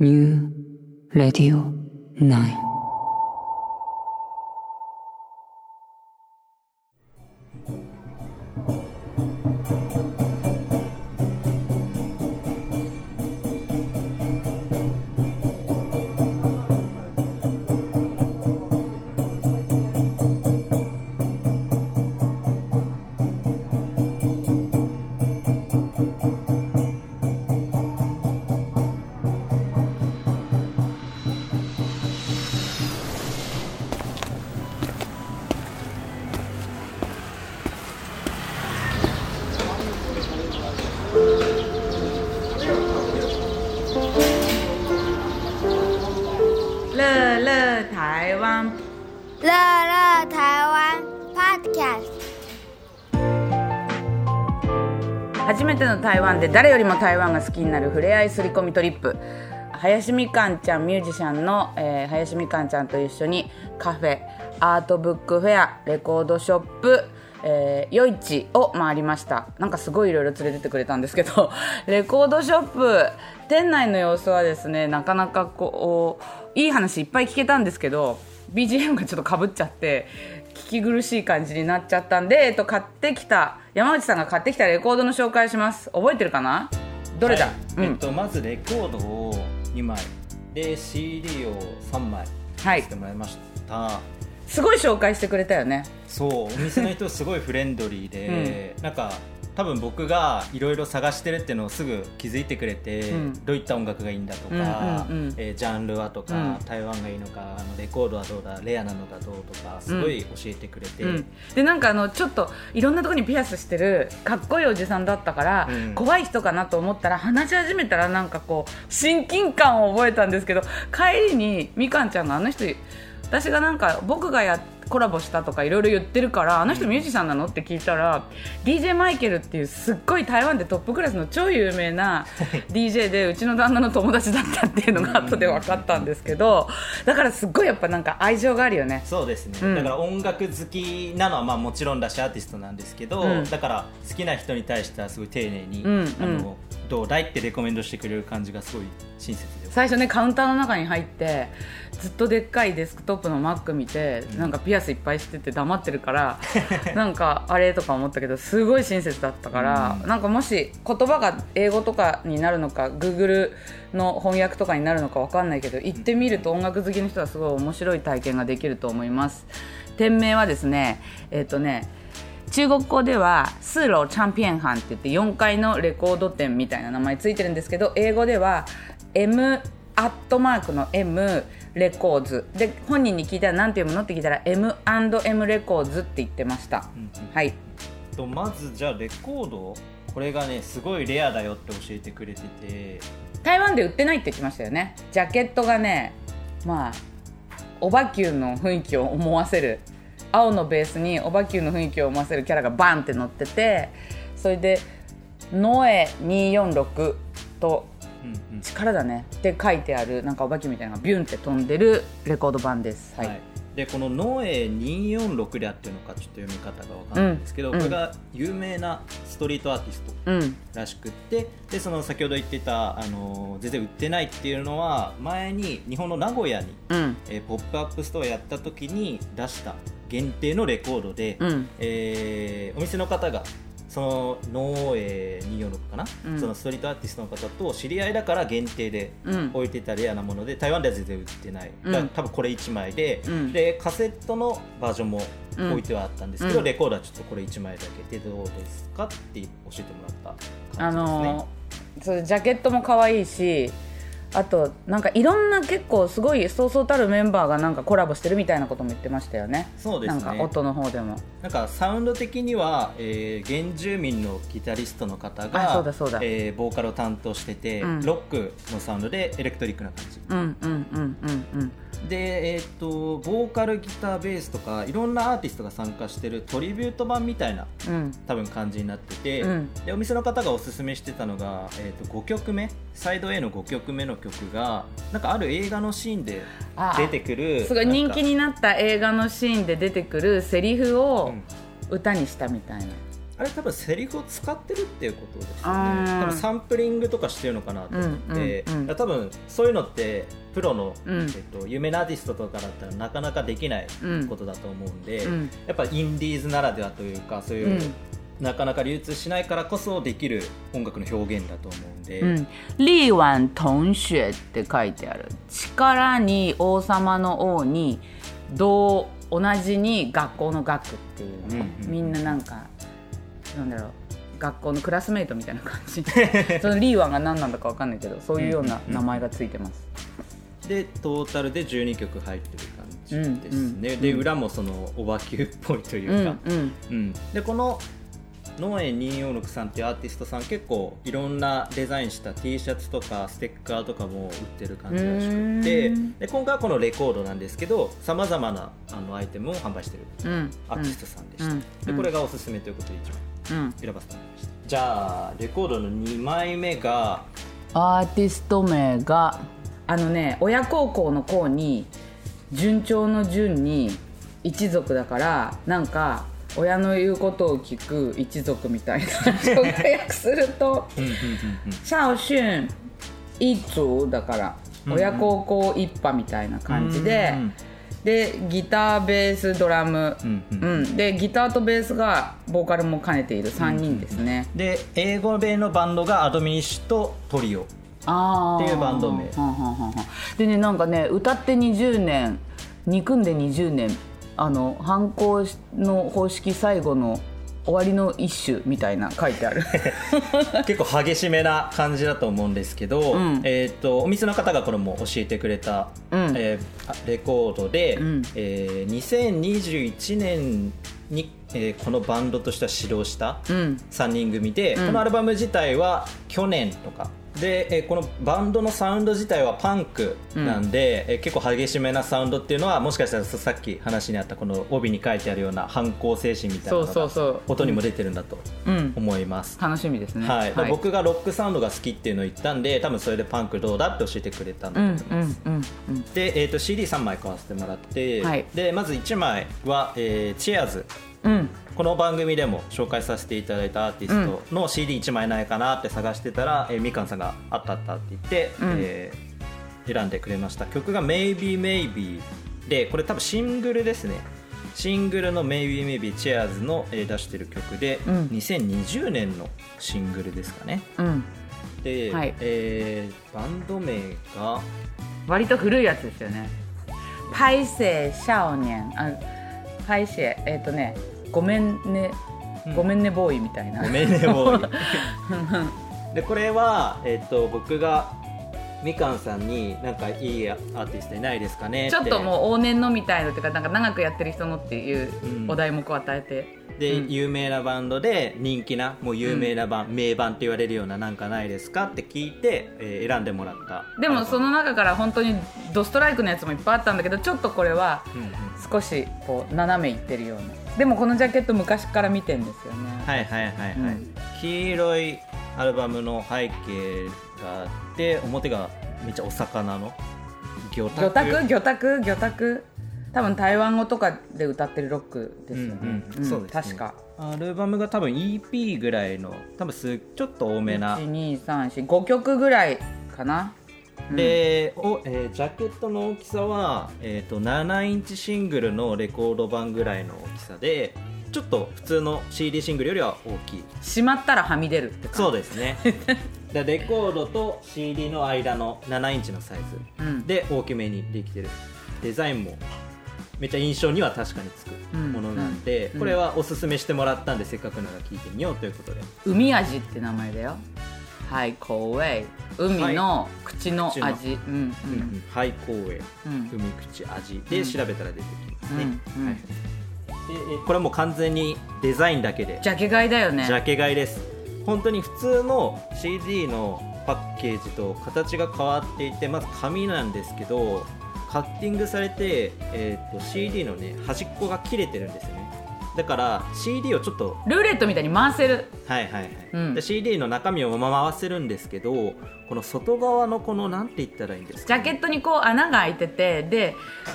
New Radio 9初めての台湾で誰よりも台湾が好きになるふれあいすり込みトリップ。林みかんちゃんミュージシャンの、えー林みかんちゃんと一緒にカフェアートブックフェアレコードショップえー、夜市を回りました。なんかすごいいろいろ連れてってくれたんですけど レコードショップ店内の様子はですねなかなかこういい話いっぱい聞けたんですけど BGM がちょっとかぶっちゃってき苦しい感じになっちゃったんで、えっと、買ってきた山内さんが買ってきたレコードの紹介します。覚えてるかな？どれだ、はい。うん。えっと、まずレコードを2枚。で CD を3枚。はい。してもらいました、すごい紹介してくれたよね。そう。お店の人すごいフレンドリーで、なんか多分僕がいろいろ探してるっていうのをすぐ気づいてくれて、うん。どういった音楽がいいんだとか、うんうんうん。えージャンルはとか、うん。台湾がいいのかあのレコードはどうだレアなのがどうとかすごい教えてくれて、うん、でなんかあのちょっといろんなところにピアスしてるかっこいいおじさんだったから、うん。怖い人かなと思ったら話し始めたらなんかこう親近感を覚えたんですけど帰りにみかんちゃんがあの人私がなんか僕がやコラボしたとかいろいろ言ってるからあの人ミュージシャンなのって聞いたら DJ マイケルっていうすっごい台湾でトップクラスの超有名な DJ でうちの旦那の友達だったっていうのが 後で分かったんですけどだからすっごいやっぱなんか愛情があるよね。そうですね、うん。だから音楽好きなのはまあもちろんだしアーティストなんですけど、うん。だから好きな人に対してはすごい丁寧に、うん。あのどうだいってレコメンドしてくれる感じがすごい親切で。最初ねカウンターの中に入ってずっとでっかいデスクトップの Mac 見て、なんかピアスいっぱいしてて黙ってるから なんかあれとか思ったけどすごい親切だったから、うん。なんかもし言葉が英語とかになるのか Google の翻訳とかになるのかわかんないけど行ってみると音楽好きの人はすごい面白い体験ができると思います。店名はですねえっ、とね中国語では「スーローチャンピオンハン」って言って4階のレコード店みたいな名前ついてるんですけど英語では M アットマークの M レコーズ。で本人に聞いたら何て読むの？って聞いたら M&M レコーズって言ってました、うんうん。はい。とまずじゃあレコード？これがねすごいレアだよって教えてくれてて。台湾で売ってないって言ってましたよね。ジャケットがねまあオバ Qの雰囲気を思わせる青のベースにオバ Qの雰囲気を思わせるキャラがバンって乗っててそれで「ノエ246」とうんうん。力だね。って書いてあるなんかお化けみたいなのがビュンって飛んでるレコード版です。はい、はい。でこの「ノエ246」であってるのかちょっと読み方がわかんないんですけど、うん。これが有名なストリートアーティストうん。らしくってでその先ほど言ってたあの全然売ってないっていうのは前に日本の名古屋に、うん。えーポップアップストアやった時に出した限定のレコードで、うん。えーお店の方がそのノーエー246かな、うん。そのストリートアーティストの方と知り合いだから限定でうん。置いてたレアなもので台湾では全然売ってない、うん。多分これ1枚で,、うん。でカセットのバージョンもうん置いてはあったんですけど、うん。レコードはちょっとこれ1枚だけでどうですか？って教えてもらったあ感じですね。のーそれジャケットも可愛いしあとなんかいろんな結構すごいそうそうたるメンバーがなんかコラボしてるみたいなことも言ってましたよね。そうですね。なんか音の方でも。なんかサウンド的には、えー原住民のギタリストの方があそうだそうだ。えーボーカルを担当してて、うん。ロックのサウンドでエレクトリックな感じ。うんうんうんうんうんで、えー、とボーカルギターベースとかいろんなアーティストが参加してるトリビュート版みたいなうん。多分感じになってて、うん。でお店の方がおすすめしてたのが、えー、と5曲目サイド A の5曲目の曲がなんかある映画のシーンであ出てくるすごい人気にになった映画のシーンで出てくるセリフを歌にしたみたいな、あれ多分セリフを使ってるっていうことですよね。多分サンプリングとかしてるのかなと思って、うんうんうん。多分そういうのってプロの、うん。えっと、有名なアーティストとかだったらなかなかできないうんことだと思うんで、うん。やっぱインディーズならではというかそういう、うん。なかなか流通しないからこそできる音楽の表現だと思うんで、うん、リーワン同学って書いてある。力に王様の王に同同じに学校の学っていうね、うんうんうん。みんななんかなんだろう学校のクラスメイトみたいな感じ。そのリーワンが何なんだかわかんないけどそういうような名前がついてます、でトータルで12曲入ってる感じですね、で裏もそのおばきゅうっぽいといううんか、うん。うん、でこのノエ246さんっていうアーティストさん結構いろんなデザインした T シャツとかステッカーとかも売ってる感じらしくて。うーん。で今回はこのレコードなんですけどさまざまなあのアイテムを販売してるうん。アーティストさんでした、うん。でこれがおすすめということで一枚うん選ばせてもらいました。じゃあレコードの2枚目がアーティスト名があのね親孝行の孝に順調の順に一族だからなんか親の言うことを聞く一族みたいな直訳するとシャオシュン一族だから親孝行一派みたいな感じで、うんでギターベースドラム、うんううん。でギターとベースがボーカルも兼ねている3人ですね、で英語米のバンドがアドミニッシュとトリオ。っていうバンド名。でねなんかね歌って20年憎んで20年あの犯行の方式最後の終わりの一種みたいな書いてある。結構激しめな感じだと思うんですけど、ん。えー、とお店の方がこれも教えてくれた、うん。えーあレコードで、ん。えー2021年に、えーこのバンドとしては始動したうん。3人組で、このアルバム自体は去年とかで、えーこのバンドのサウンド自体はパンクなんで、えー結構激しめなサウンドっていうのはもしかしたらささっき話にあったこの帯に書いてあるような反抗精神みたいなのが音にも出てるんだとうん。思います。楽しみですね。はい、僕がロックサウンドが好きっていうのを言ったんで多分それでパンクどうだって教えてくれたんだうんと思います、うんうんうん。で、えー、と CD3 枚買わせてもらって、はい。でまず1枚は、えーチェアーズうん。この番組でも紹介させていただいたアーティストの CD1 枚ないかなって探してたら、えーみかんさんがあったあったって言って、うん。えー選んでくれました。曲が「Maybe Maybe」でこれ多分シングルですね。シングルの「Maybe Maybe チェアーズの、えー出してる曲で、うん。2020年のシングルですかね。うん。で、はい。えーバンド名が割と古いやつですよね「パイセイ少年」あパイセイえっ、とねごめんね、ごめんねボーイみたいな。ごめんねボーイ。でこれは、えっと僕がみかんさんになんかいいアーティストいないですかねちょっともう往年のみたいのっていうかなんか長くやってる人のっていううん。お題目を与えて、で、うん。有名なバンドで人気なもう有名なバン、名盤って言われるようななんかないですかって聞いて、えー選んでもらった。でもその中から本当にドストライクのやつもいっぱいあったんだけどちょっとこれはうんうん少しこう斜めいってるような。でもこのジャケット昔から見てんですよね、はいはいはいはい、うん。黄色いアルバムの背景があって表がめっちゃお魚の。魚拓。魚拓？魚拓？多分台湾語とかで歌ってるロックですよね、うんうん。そうですね。確か。アルバムが多分 EP ぐらいの多分すちょっと多めな。12345曲ぐらいかなで、おえージャケットの大きさは、えー、と7インチシングルのレコード版ぐらいの大きさでちょっと普通の CD シングルよりは大きい。しまったらはみ出るって感じ。そうですね。でレコードと CD の間の7インチのサイズ。うん。で大きめにできてる。デザインもめっちゃ印象には確かにつくものなんで、うん。これはおすすめしてもらったんでせっかくなら聞いてみようということで。海味って名前だよはいコーウェイ海の口の口の味、うんうん。廃校へうん。海口味。で調べたら出てきますね、うんうん。はい。でえこれはもう完全にデザインだけで。ジャケ買いだよね。ジャケ買いです。本当に普通の CD のパッケージと形が変わっていてまず紙なんですけどカッティングされて、えー、と CD のね端っこが切れてるんですよねだから CD をちょっとルーレットみたいに回せる。はいはいはい、うん。で CD の中身を回せるんですけどこの外側のこのなんて言ったらいいんですかジャケットにこう穴が開いててで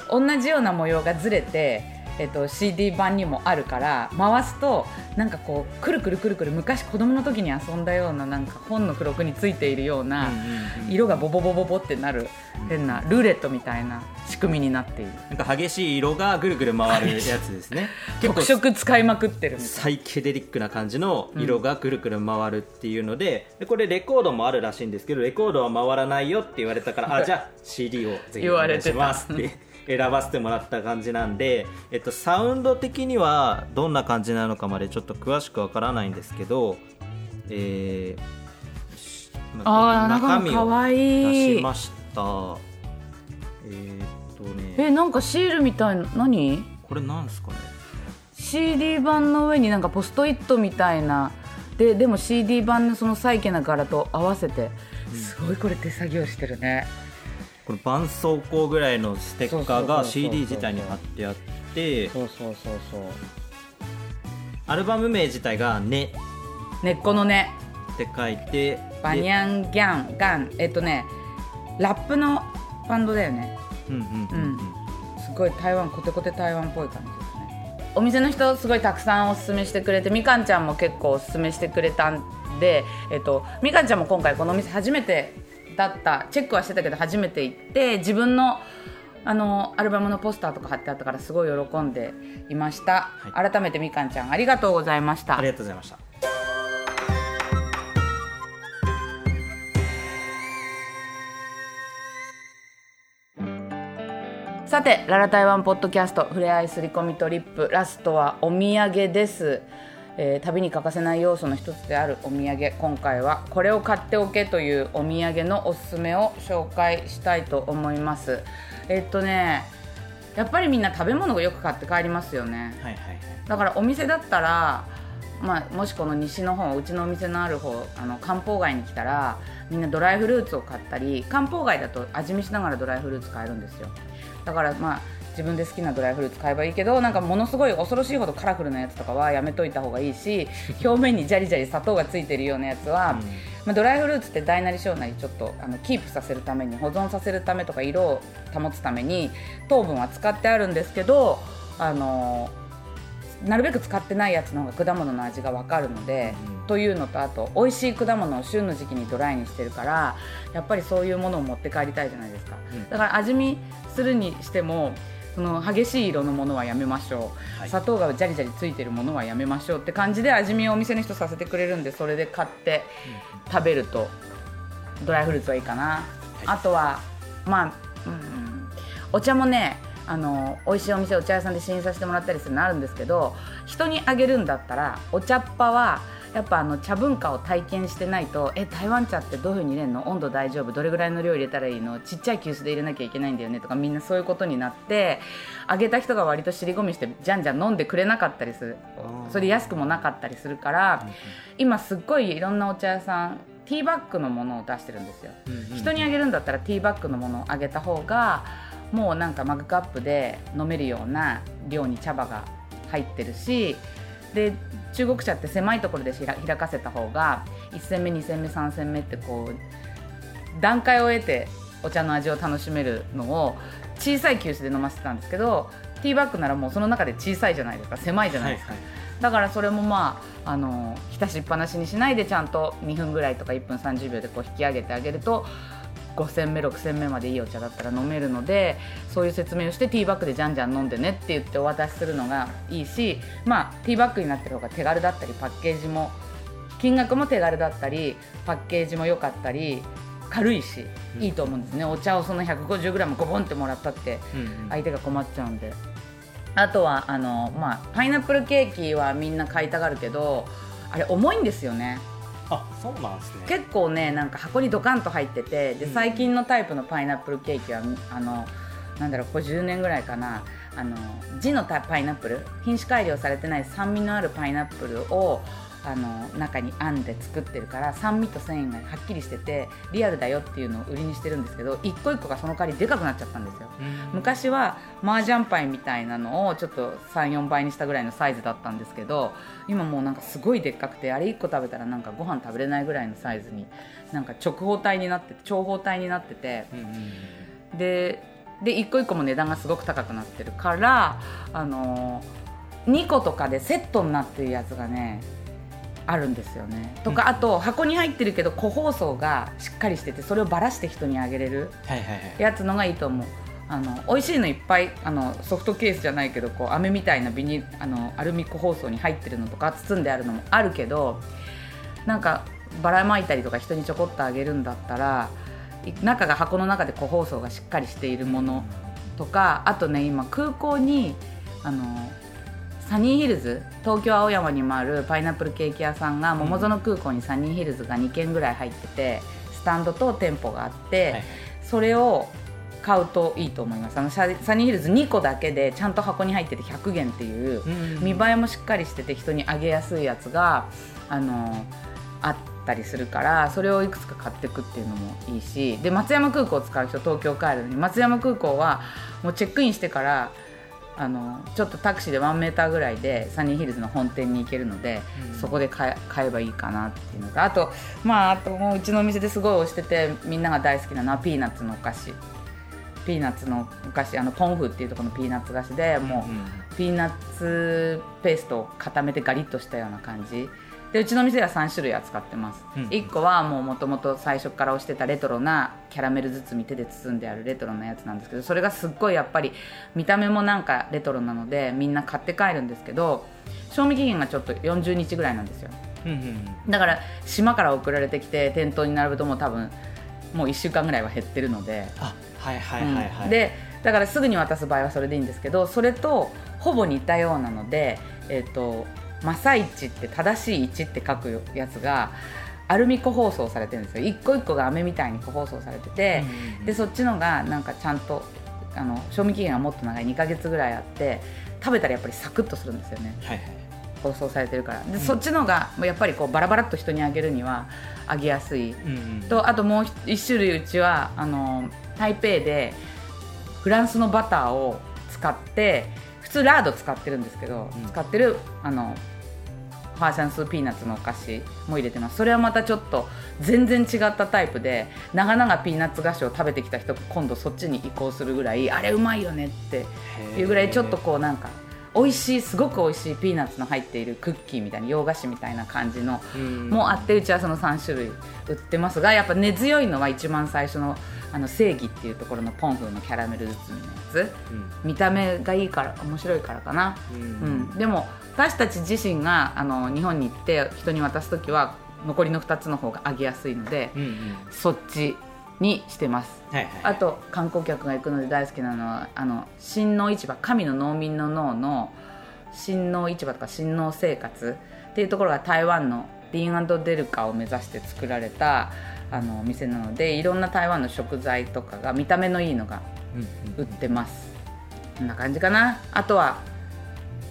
同じような模様がずれてえっと、CD 版にもあるから回すとなんかこうくるくるくるくる昔子供の時に遊んだようななんか本の付録についているような色がボボボボボってなる変なルーレットみたいな仕組みになっている。なんか激しい色がぐるぐる回るやつですね。特色使いまくってるサイケデリックな感じの色がぐるぐる回るっていうので,、でこれレコードもあるらしいんですけどレコードは回らないよって言われたからあじゃあ CD をぜひお願いしますって選ばせてもらった感じなんで、えっと、サウンド的にはどんな感じなのかまでちょっと詳しくわからないんですけど、えー、あ中身を出しました。えー、っとね。えなんかシールみたいな何？これなんですかね？CD 版の上になんかポストイットみたいな。ででも CD 版のそのサイケな柄と合わせて。すごいこれ手作業してるね、この絆創膏ぐらいのステッカーが CD 自体に貼ってあってそうそうそうそうアルバム名自体が「ね」根っこのね。って書いてバニャンギャンガン。えっとねラップのバンドだよね。うんうんうん、うん、すごい台湾コテコテ台湾っぽい感じですね。お店の人すごいたくさんおすすめしてくれてみかんちゃんも結構おすすめしてくれたんで、えっと、みかんちゃんも今回このお店初めてだったチェックはしてたけど初めて行って自分のあのアルバムのポスターとか貼ってあったからすごい喜んでいました、はい、改めてみかんちゃんありがとうございました。ありがとうございました。さてララ台湾ポッドキャストふれあいすり込みトリップラストはお土産ですえー、旅に欠かせない要素の一つであるお土産。今回はこれを買っておけというお土産のおすすめを紹介したいと思います。えー、っとねやっぱりみんな食べ物をよく買って帰りますよね、はいはいはい、だからお店だったらまあ、もしこの西の方うちのお店のある方あの漢方街に来たらみんなドライフルーツを買ったり漢方街だと味見しながらドライフルーツ買えるんですよ。だからまあ自分で好きなドライフルーツ買えばいいけどなんかものすごい恐ろしいほどカラフルなやつとかはやめといた方がいいし 表面にジャリジャリ砂糖がついてるようなやつは、うん、まあ、ドライフルーツって大なり小なりちょっとあのキープさせるために保存させるためとか色を保つために糖分は使ってあるんですけどあのなるべく使ってないやつの方が果物の味が分かるので、うん、というのとあと美味しい果物を旬の時期にドライにしてるからやっぱりそういうものを持って帰りたいじゃないですか、うん、だから味見するにしてもその激しい色のものはやめましょう、はい、砂糖がジャリジャリついてるものはやめましょうって感じで味見をお店の人させてくれるんでそれで買って食べるとドライフルーツはいいかな、はい、あとはまあ、うん、お茶もねあの美味しいお店お茶屋さんで試飲させてもらったりするのあるんですけど人にあげるんだったらお茶っ葉はやっぱあの茶文化を体験してないとえ台湾茶ってどういうふうに入れるの？温度大丈夫？どれぐらいの量入れたらいいの？ちっちゃい急須で入れなきゃいけないんだよねとかみんなそういうことになってあげた人が割と尻込みしてじゃんじゃん飲んでくれなかったりする。それ安くもなかったりするから今すっごいいろんなお茶屋さんティーバッグのものを出してるんですよ、人にあげるんだったらティーバッグのものをあげた方がもうなんかマグカップで飲めるような量に茶葉が入ってるしで中国茶って狭いところで開かせた方が1戦目2戦目3戦目ってこう段階を得てお茶の味を楽しめるのを小さい急須で飲ませてたんですけどティーバッグならもうその中で小さいじゃないですか狭いじゃないですか、はいはい、だからそれもまああの浸しっぱなしにしないでちゃんと2分ぐらいとか1分30秒でこう引き上げてあげると5戦目6戦目までいいお茶だったら飲めるのでそういう説明をしてティーバッグでじゃんじゃん飲んでねって言ってお渡しするのがいいしまあティーバッグになってる方が手軽だったりパッケージも金額も手軽だったりパッケージも良かったり軽いしいいと思うんですね、お茶をその 150g ゴボンってもらったって相手が困っちゃうんで、あとはあの、まあ、パイナップルケーキはみんな買いたがるけどあれ重いんですよねあそうなんですね。結構ねなんか箱にドカンと入っててで最近のタイプのパイナップルケーキはあのなんだろうこれ10年ぐらいかな。あの地のパイナップル？品種改良されてない酸味のあるパイナップルをあの中に編んで作ってるから酸味と繊維がはっきりしててリアルだよっていうのを売りにしてるんですけど一個一個がその代わりでかくなっちゃったんですよ、昔は麻雀パイみたいなのをちょっと34倍にしたぐらいのサイズだったんですけど今もうなんかすごいでっかくてあれ1個食べたらなんかご飯食べれないぐらいのサイズになんか直方体になってて長方体になってて、でで一個一個も値段がすごく高くなってるからあの2個とかでセットになってるやつがねあるんですよね。とか、あと箱に入ってるけど個包装がしっかりしててそれをばらして人にあげれるやつのがいいと思う。あの美味しいのいっぱいあのソフトケースじゃないけどこう飴みたいなビニあのアルミ個包装に入ってるのとか包んであるのもあるけどなんかばらまいたりとか人にちょこっとあげるんだったらい中が箱の中で個包装がしっかりしているものとかあとね今空港にあのサニーヒルズ東京青山にもあるパイナップルケーキ屋さんが桃園空港にサニーヒルズが2軒ぐらい入っててスタンドと店舗があって、はいそれを買うといいと思います。あのササニーヒルズ2個だけでちゃんと箱に入ってて100元っていううん見栄えもしっかりしてて人にあげやすいやつがあのあったりするからそれをいくつか買っていくっていうのもいいしで松山空港を使う人東京帰るのに松山空港はもうチェックインしてからあのちょっとタクシーで1メーターぐらいでサニーヒルズの本店に行けるので、そこで買え買えばいいかなっていうのとあとまああともううちのお店ですごい推しててみんなが大好きなのはピーナッツのお菓子。ピーナッツのお菓子あのポンフっていうところのピーナッツ菓子でもう、うん。ピーナッツペーストを固めてガリッとしたような感じでうちの店は3種類扱ってます、うん1個はもともと最初から推してたレトロなキャラメル包み手で包んであるレトロなやつなんですけどそれがすっごいやっぱり見た目もなんかレトロなのでみんな買って帰るんですけど賞味期限がちょっと40日ぐらいなんですよ。うんうんだから島から送られてきて店頭に並ぶともう多分もう1週間ぐらいは減ってるので。あはいはいはいはい、うん。でだからすぐに渡す場合はそれでいいんですけどそれとほぼ似たようなのでえっ、とマサイチって正しい位置って書くやつがアルミ個包装されてるんですよ。一個一個が飴みたいに個包装されてて、うんうんでそっちのがなんかちゃんとあの賞味期限がもっと長い。2ヶ月ぐらいあって食べたらやっぱりサクッとするんですよね。はいはい包装されてるから。で、そっちのがやっぱりこうバラバラっと人にあげるにはあげやすい。うんうん。とあともう一種類うちはあの台北でフランスのバターを使って普通ラード使ってるんですけど、うん。使ってるあのファーシャンスピーナッツのお菓子も入れてます。それはまたちょっと全然違ったタイプで長々ピーナッツ菓子を食べてきた人今度そっちに移行するぐらいあれうまいよねっていうぐらいちょっとこうなんか美味しいすごく美味しいピーナッツの入っているクッキーみたいな洋菓子みたいな感じのもあってうちはその3種類売ってますがやっぱ根強いのは一番最初のあの正義っていうところのポンフのキャラメル包みのやつ。うん。見た目がいいから面白いからかな、ううん。ん、でも私たち自身があの日本に行って人に渡す時は残りの2つの方が揚げやすいので、うんうん。そっちにしてます。はいはい。あと観光客が行くので大好きなのはあの新農市場神の農民の農の新農市場とか新農生活っていうところが台湾のリーンデルカを目指して作られたあのお店なのでいろんな台湾の食材とかが見た目のいいのがうん売ってます。こんな感じかな。あとは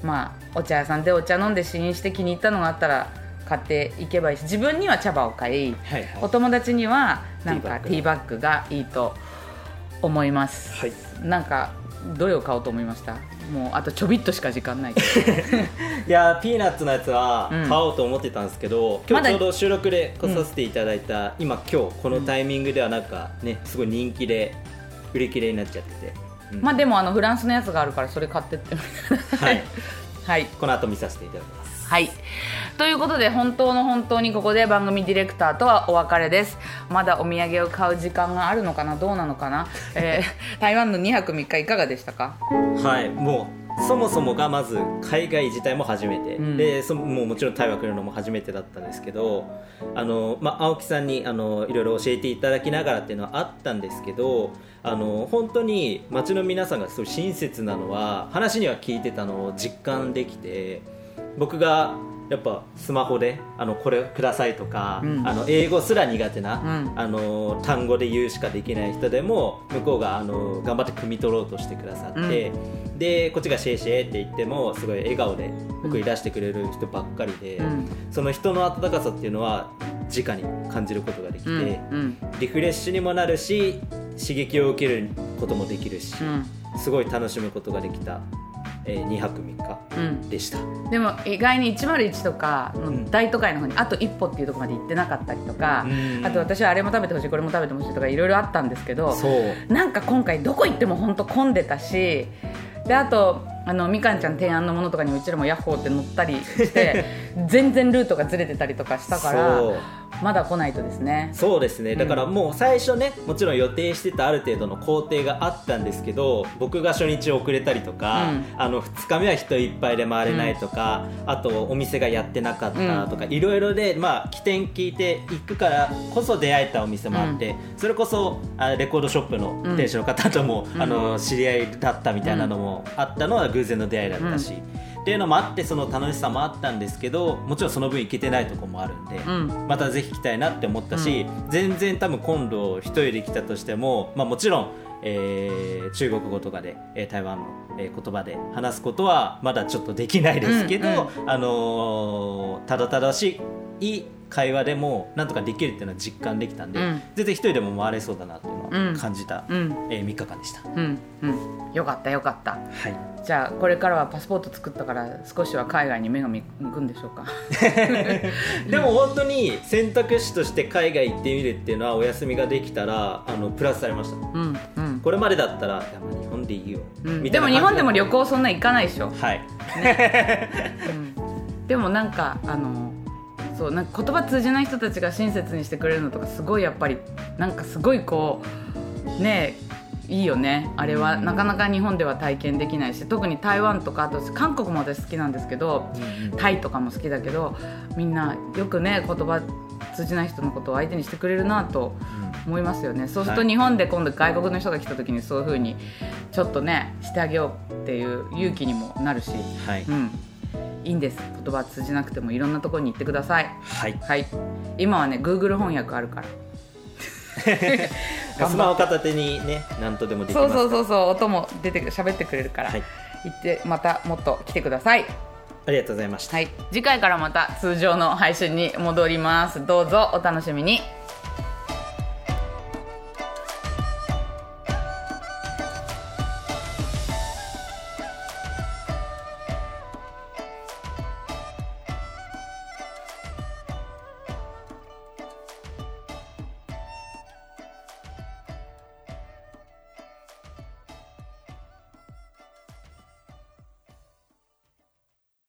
まあお茶屋さんでお茶飲んで試飲して気に入ったのがあったら買っていけばいいし自分には茶葉を買いはいはい。お友達にはなんかテティーィーバッグがいいと思います、はい。なんかどれを買おうと思いました？もうあとちょびっとしか時間ない。け どいやーピーナッツのやつはうん。買おうと思ってたんですけど、今まだ日ちょうど収録で来させていただいた、今今日このタイミングではなんかねすごい人気で売り切れになっちゃってて、うん。まあでもあのフランスのやつがあるからそれ買ってって。はい。はい。この後見させていただきますはい。ということで本当の本当にここで番組ディレクターとはお別れです。まだお土産を買う時間があるのかなどうなのかな、えー 台湾の2泊3日いかがでしたか？はい。もうそもそもがまず海外自体も初めて、うん。でそもうもちろん台湾来るのも初めてだったんですけどあの、まあ、青木さんにあのいろいろ教えていただきながらっていうのはあったんですけどあの本当に街の皆さんがすごい親切なのは話には聞いてたのを実感できて僕がやっぱスマホであのこれくださいとか、うん。あの英語すら苦手な、うん。あの単語で言うしかできない人でも向こうがあの頑張って汲み取ろうとしてくださって、でこっちがシェイシェイって言ってもすごい笑顔で送り出してくれる人ばっかりで、うん。その人の温かさっていうのは直に感じることができて、うん。うん。リフレッシュにもなるし刺激を受けることもできるし、うん。すごい楽しむことができたえー2泊3うん。日でした、でも意外に101とか大都会の方にあと一歩っていうところまで行ってなかったりとか、うん。あと私はあれも食べてほしいこれも食べてほしいとかいろいろあったんですけどなんか今回どこ行っても本当混んでたしであとあのみかんちゃん提案のものとかにうちらもヤッホーって乗ったりして 全然ルートがずれてたりとかしたからまだ来ないとですね。そうですね。だからもう最初ねもちろん予定してたある程度の工程があったんですけど僕が初日遅れたりとか、うん。あの2日目は人いっぱいで回れないとか、あとお店がやってなかったとか、いろいろで、まあ、起点聞いていくからこそ出会えたお店もあって、それこそあレコードショップの店主の方とも、あの知り合いだったみたいなのもあったのは偶然の出会いだったし。っていうのもあってその楽しさもあったんですけどもちろんその分行けてないとこもあるんで、ん。またぜひ行きたいなって思ったし、全然多分今度一人で来たとしても、まあ、もちろん、えー中国語とかで、えー台湾の、えー言葉で話すことはまだちょっとできないですけど、うんあのーただただしい会話でもなんとかできるっていうのは実感できたんで、うん。全然一人でも回れそうだなっていうのうんを感じた、うん。えー3日間でした。うん。うん。よかったよかった。はい。じゃあこれからはパスポート作ったから少しは海外に目が向くんでしょうか？でも本当に選択肢として海外行ってみるっていうのはお休みができたらあのプラスされました。うん。うん。これまでだったらいやまあ日本でいいよ、うん。でも日本でも旅行行そんな行かないでしょ、はい。うん、でもなんかあのそうなんか言葉通じない人たちが親切にしてくれるのとかすごいやっぱりなんかすごいこうねいいよね。あれはなかなか日本では体験できないし特に台湾とかあと韓国も私好きなんですけどタイとかも好きだけどみんなよくね言葉通じない人のことを相手にしてくれるなと思いますよね。そうするとはい。日本で今度外国の人が来た時にそういうふうにちょっとねしてあげようっていう勇気にもなるし、はい、うん、いいんです。言葉通じなくてもいろんなところに行ってください。はい。はい。今はね Google 翻訳あるから。スマホ片手にね何とでもできますそうそうそうそう音も出てく喋ってくれるから、はい。行ってまたもっと来てください。ありがとうございました。はい。次回からまた通常の配信に戻ります。どうぞお楽しみに